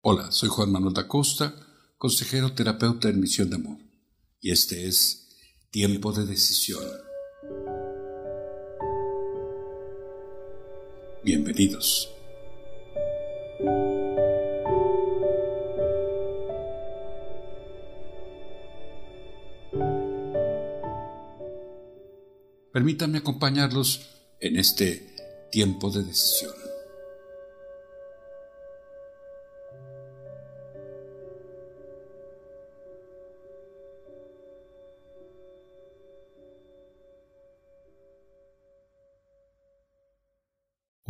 Hola, soy Juan Manuel da Costa, consejero terapeuta en Misión de Amor, y este es Tiempo de Decisión. Bienvenidos. Permítanme acompañarlos en este tiempo de decisión.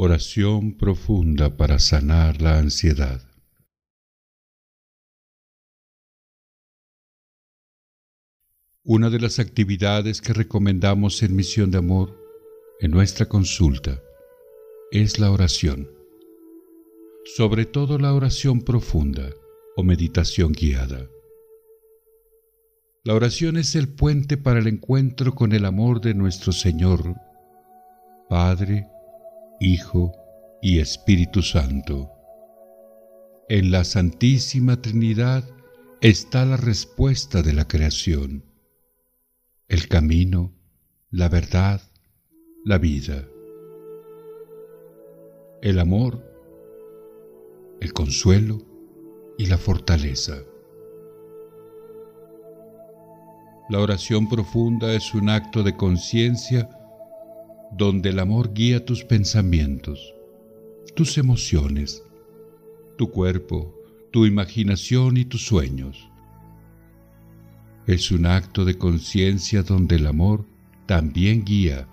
Oración profunda para sanar la ansiedad. Una de las actividades que recomendamos en Misión de Amor en nuestra consulta es la oración, sobre todo la oración profunda o meditación guiada. La oración es el puente para el encuentro con el amor de nuestro Señor, Padre, Hijo y Espíritu Santo. En la Santísima Trinidad está la respuesta de la creación, el camino, la verdad, la vida, el amor, el consuelo y la fortaleza. La oración profunda es un acto de conciencia donde el amor guía tus pensamientos, tus emociones, tu cuerpo, tu imaginación y tus sueños. Es un acto de conciencia donde el amor también guía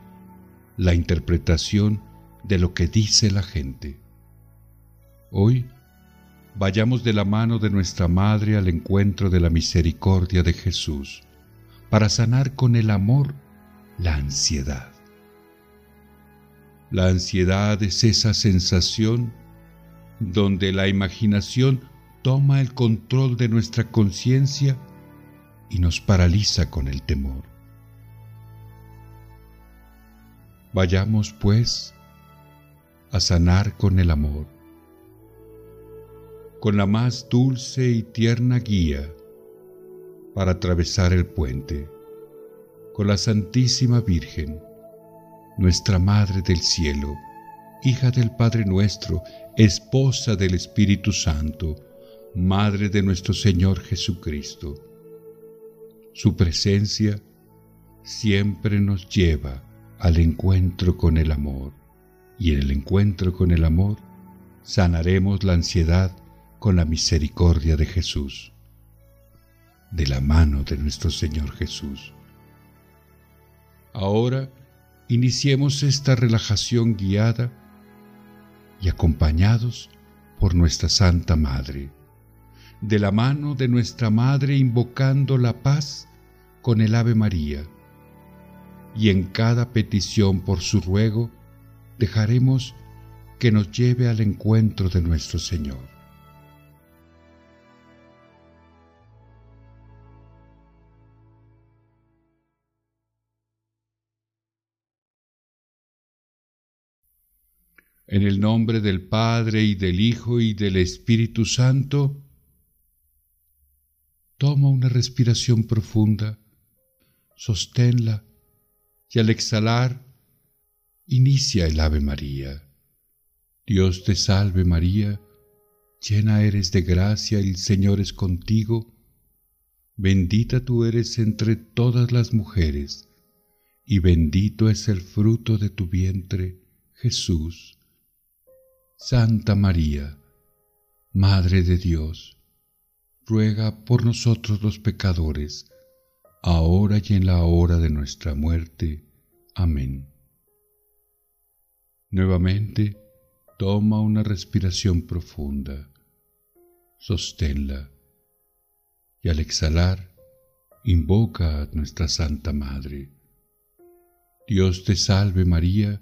la interpretación de lo que dice la gente. Hoy, vayamos de la mano de nuestra Madre al encuentro de la misericordia de Jesús, para sanar con el amor la ansiedad. La ansiedad es esa sensación donde la imaginación toma el control de nuestra conciencia y nos paraliza con el temor. Vayamos, pues, a sanar con el amor, con la más dulce y tierna guía para atravesar el puente, con la Santísima Virgen nuestra Madre del Cielo, hija del Padre nuestro, esposa del Espíritu Santo, Madre de nuestro Señor Jesucristo. Su presencia siempre nos lleva al encuentro con el amor, y en el encuentro con el amor sanaremos la ansiedad con la misericordia de Jesús, de la mano de nuestro Señor Jesús. Ahora, iniciemos esta relajación guiada y acompañados por nuestra Santa Madre, de la mano de nuestra Madre invocando la paz con el Ave María, y en cada petición por su ruego dejaremos que nos lleve al encuentro de nuestro Señor. En el nombre del Padre y del Hijo y del Espíritu Santo, toma una respiración profunda, sosténla y al exhalar, inicia el Ave María. Dios te salve María, llena eres de gracia, el Señor es contigo, bendita tú eres entre todas las mujeres, y bendito es el fruto de tu vientre, Jesús. Santa María, Madre de Dios, ruega por nosotros los pecadores, ahora y en la hora de nuestra muerte. Amén. Nuevamente, toma una respiración profunda, sosténla y al exhalar, invoca a nuestra Santa Madre. Dios te salve María,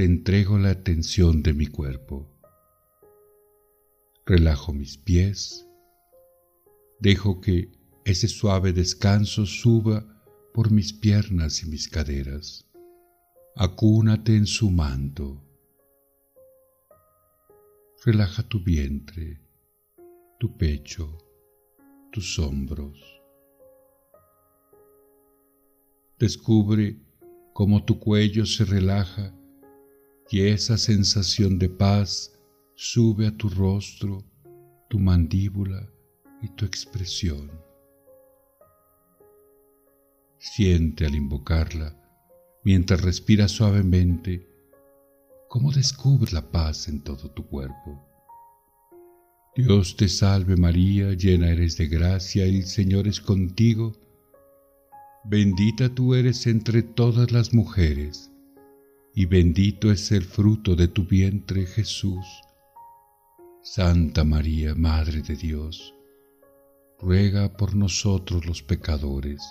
te entrego la atención de mi cuerpo. Relajo mis pies, dejo que ese suave descanso suba por mis piernas y mis caderas. Acúnate en su manto. Relaja tu vientre, tu pecho, tus hombros. Descubre cómo tu cuello se relaja y esa sensación de paz sube a tu rostro, tu mandíbula y tu expresión. Siente al invocarla, mientras respiras suavemente, cómo descubres la paz en todo tu cuerpo. Dios te salve María, llena eres de gracia, el Señor es contigo. Bendita tú eres entre todas las mujeres, y bendito es el fruto de tu vientre Jesús. Santa María, Madre de Dios, ruega por nosotros los pecadores,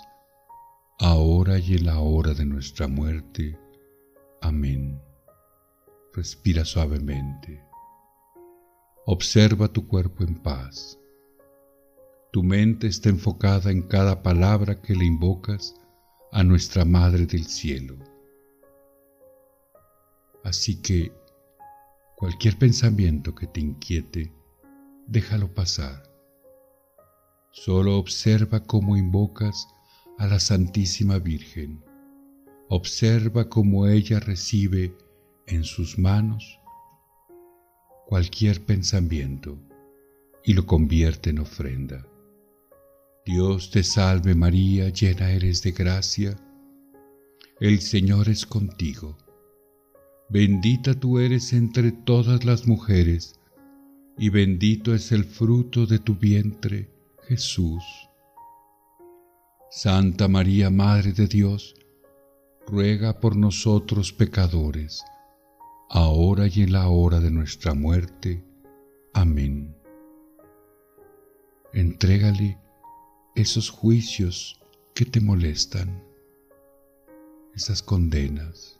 ahora y en la hora de nuestra muerte. Amén. Respira suavemente. Observa tu cuerpo en paz. Tu mente está enfocada en cada palabra que le invocas a nuestra Madre del Cielo. Así que cualquier pensamiento que te inquiete, déjalo pasar. Solo observa cómo invocas a la Santísima Virgen. Observa cómo ella recibe en sus manos cualquier pensamiento y lo convierte en ofrenda. Dios te salve María, llena eres de gracia, el Señor es contigo. Bendita tú eres entre todas las mujeres, y bendito es el fruto de tu vientre, Jesús. Santa María, Madre de Dios, ruega por nosotros pecadores, ahora y en la hora de nuestra muerte. Amén. Entrégale esos juicios que te molestan, esas condenas,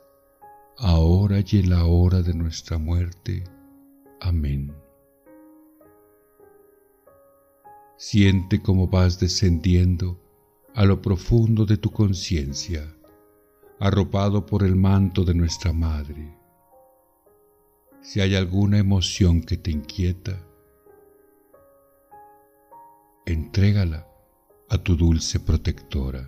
ahora y en la hora de nuestra muerte. Amén. Siente cómo vas descendiendo a lo profundo de tu conciencia, arropado por el manto de nuestra Madre. Si hay alguna emoción que te inquieta, entrégala a tu dulce protectora.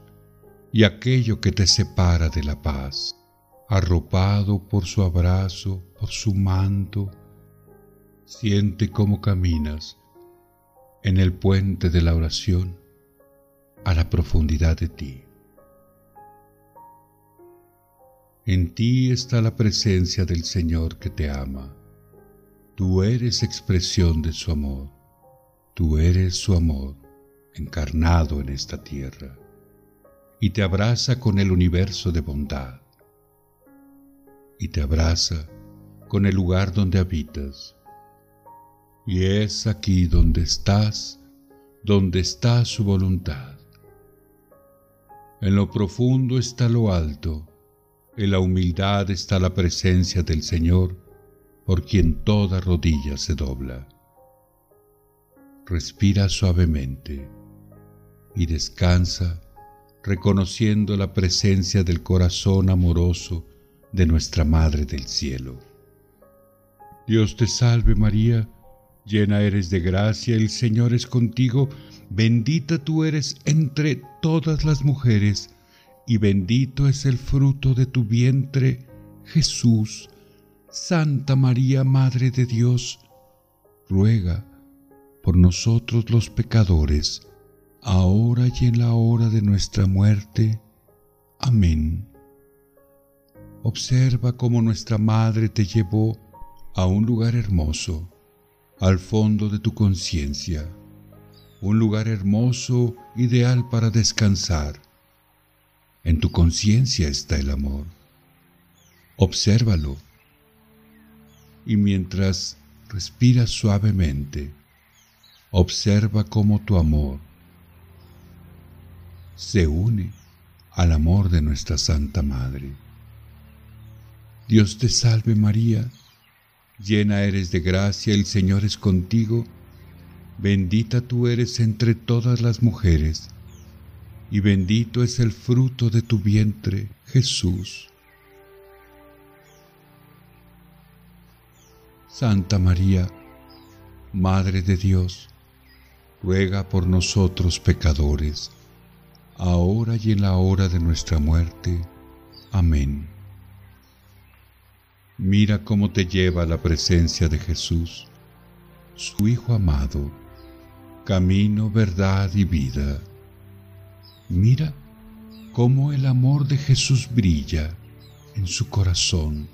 y aquello que te separa de la paz, arropado por su abrazo, por su manto. Siente cómo caminas en el puente de la oración a la profundidad de ti. En ti está la presencia del Señor que te ama. Tú eres expresión de su amor. Tú eres su amor encarnado en esta tierra y te abraza con el universo de bondad y te abraza con el lugar donde habitas y es aquí donde estás, donde está su voluntad. En lo profundo está lo alto, en la humildad está la presencia del Señor, por quien toda rodilla se dobla. Respira suavemente, y descansa reconociendo la presencia del corazón amoroso de nuestra Madre del Cielo. Dios te salve María, llena eres de gracia, el Señor es contigo, bendita tú eres entre todas las mujeres, y bendito es el fruto de tu vientre, Jesús. Santa María, Madre de Dios, ruega por nosotros los pecadores, ahora y en la hora de nuestra muerte. Amén. Observa cómo nuestra Madre te llevó a un lugar hermoso, al fondo de tu conciencia, un lugar hermoso, ideal para descansar. En tu conciencia está el amor. Obsérvalo. Y mientras respiras suavemente, observa cómo tu amor se une al amor de nuestra Santa Madre. Dios te salve María, llena eres de gracia, el Señor es contigo, bendita tú eres entre todas las mujeres, y bendito es el fruto de tu vientre, Jesús. Santa María, Madre de Dios, ruega por nosotros pecadores, ahora y en la hora de nuestra muerte. Amén. Mira cómo te lleva la presencia de Jesús, su Hijo amado, camino, verdad y vida. Mira cómo el amor de Jesús brilla en su corazón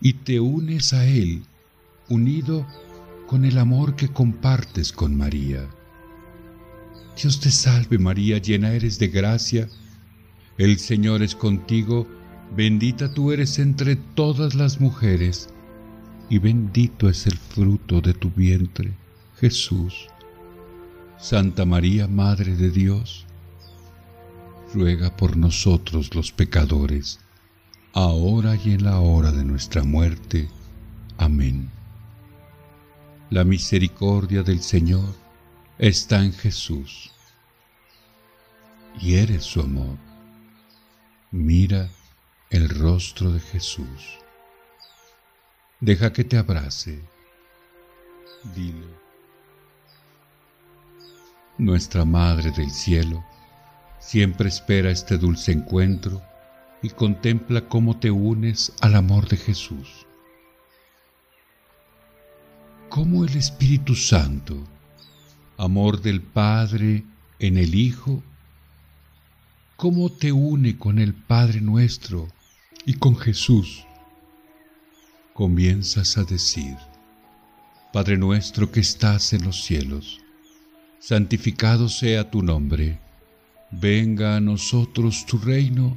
y te unes a Él, unido con el amor que compartes con María. Dios te salve María, llena eres de gracia, el Señor es contigo, bendita tú eres entre todas las mujeres, y bendito es el fruto de tu vientre, Jesús. Santa María, Madre de Dios, ruega por nosotros los pecadores, ahora y en la hora de nuestra muerte. Amén. La misericordia del Señor está en Jesús y eres su amor. Mira el rostro de Jesús. Deja que te abrace. Dile. Nuestra Madre del Cielo siempre espera este dulce encuentro y contempla cómo te unes al amor de Jesús. Cómo el Espíritu Santo amor del Padre en el Hijo, cómo te une con el Padre nuestro y con Jesús. Comienzas a decir, Padre nuestro que estás en los cielos, santificado sea tu nombre, venga a nosotros tu reino,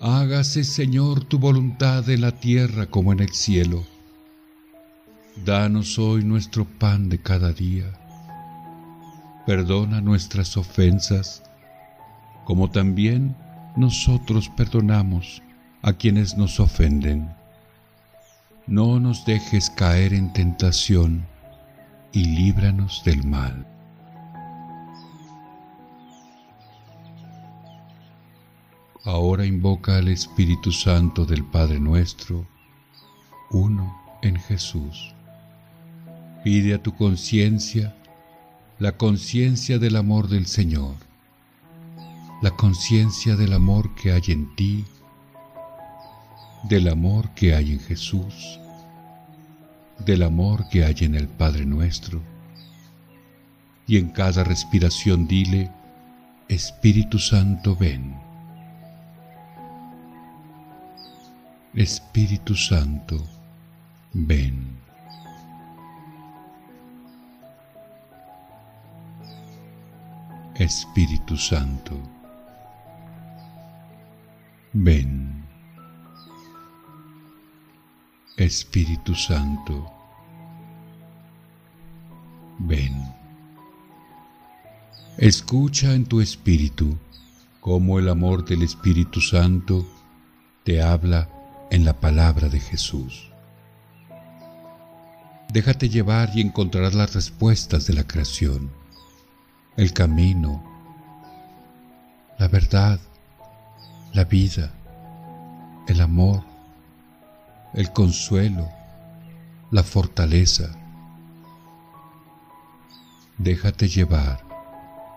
hágase Señor tu voluntad en la tierra como en el cielo. Danos hoy nuestro pan de cada día perdona nuestras ofensas, como también nosotros perdonamos a quienes nos ofenden. No nos dejes caer en tentación y líbranos del mal. Ahora invoca al Espíritu Santo del Padre nuestro, uno en Jesús. Pide a tu conciencia la conciencia del amor del Señor, la conciencia del amor que hay en ti, del amor que hay en Jesús, del amor que hay en el Padre nuestro. Y en cada respiración dile, Espíritu Santo, ven. Espíritu Santo, ven. Espíritu Santo. Ven. Espíritu Santo. Ven. Escucha en tu espíritu cómo el amor del Espíritu Santo te habla en la palabra de Jesús. Déjate llevar y encontrarás las respuestas de la creación el camino, la verdad, la vida, el amor, el consuelo, la fortaleza. Déjate llevar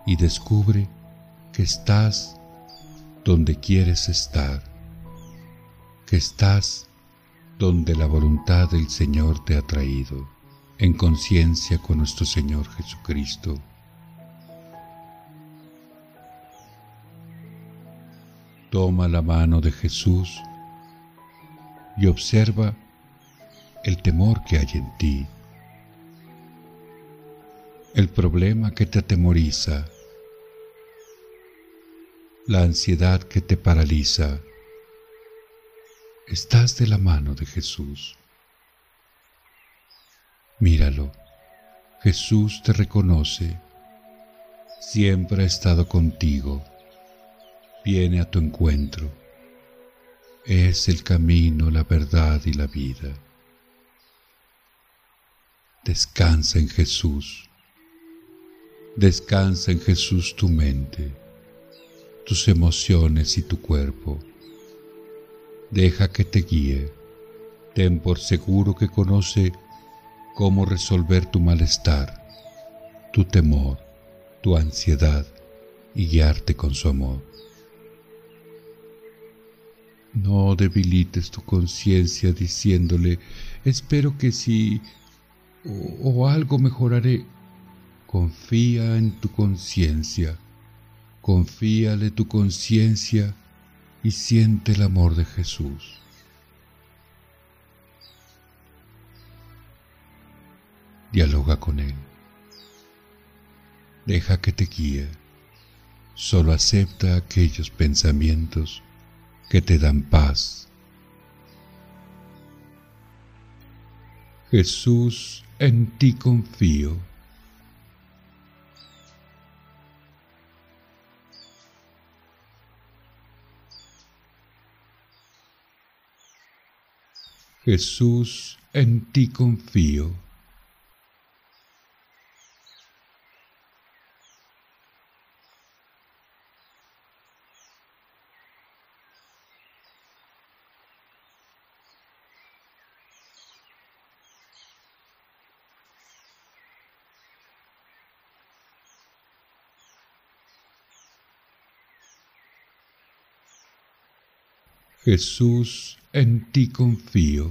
y descubre que estás donde quieres estar, que estás donde la voluntad del Señor te ha traído, en conciencia con nuestro Señor Jesucristo. Toma la mano de Jesús y observa el temor que hay en ti, el problema que te atemoriza, la ansiedad que te paraliza. Estás de la mano de Jesús. Míralo, Jesús te reconoce, siempre ha estado contigo, viene a tu encuentro, es el camino, la verdad y la vida. Descansa en Jesús. Descansa en Jesús tu mente, tus emociones y tu cuerpo. Deja que te guíe. Ten por seguro que conoce cómo resolver tu malestar, tu temor, tu ansiedad y guiarte con su amor. No debilites tu conciencia diciéndole, espero que si o, algo mejoraré. Confía en tu conciencia, confíale tu conciencia y siente el amor de Jesús. Dialoga con Él. Deja que te guíe. Solo acepta aquellos pensamientos que te dan paz. Jesús en ti confío. Jesús, en ti confío. Jesús, en ti confío.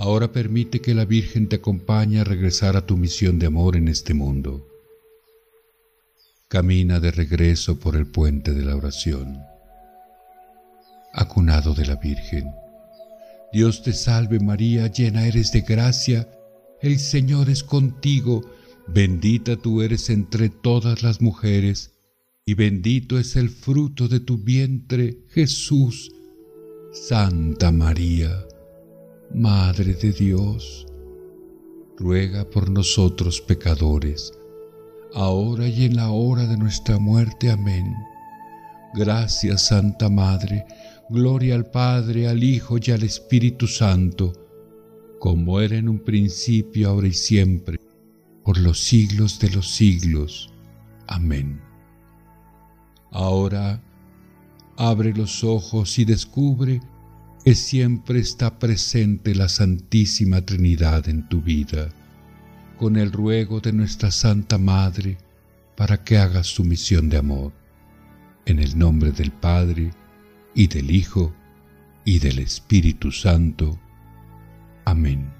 Ahora permite que la Virgen te acompañe a regresar a tu misión de amor en este mundo. Camina de regreso por el puente de la oración. Acunado de la Virgen. Dios te salve María, llena eres de gracia, el Señor es contigo, bendita tú eres entre todas las mujeres, y bendito es el fruto de tu vientre, Jesús. Santa María, Madre de Dios, ruega por nosotros pecadores, ahora y en la hora de nuestra muerte. Amén. Gracias, Santa Madre, gloria al Padre, al Hijo y al Espíritu Santo, como era en un principio, ahora y siempre, por los siglos de los siglos. Amén. Ahora, abre los ojos y descubre que siempre está presente la Santísima Trinidad en tu vida, con el ruego de nuestra Santa Madre para que hagas su misión de amor. En el nombre del Padre, y del Hijo, y del Espíritu Santo. Amén.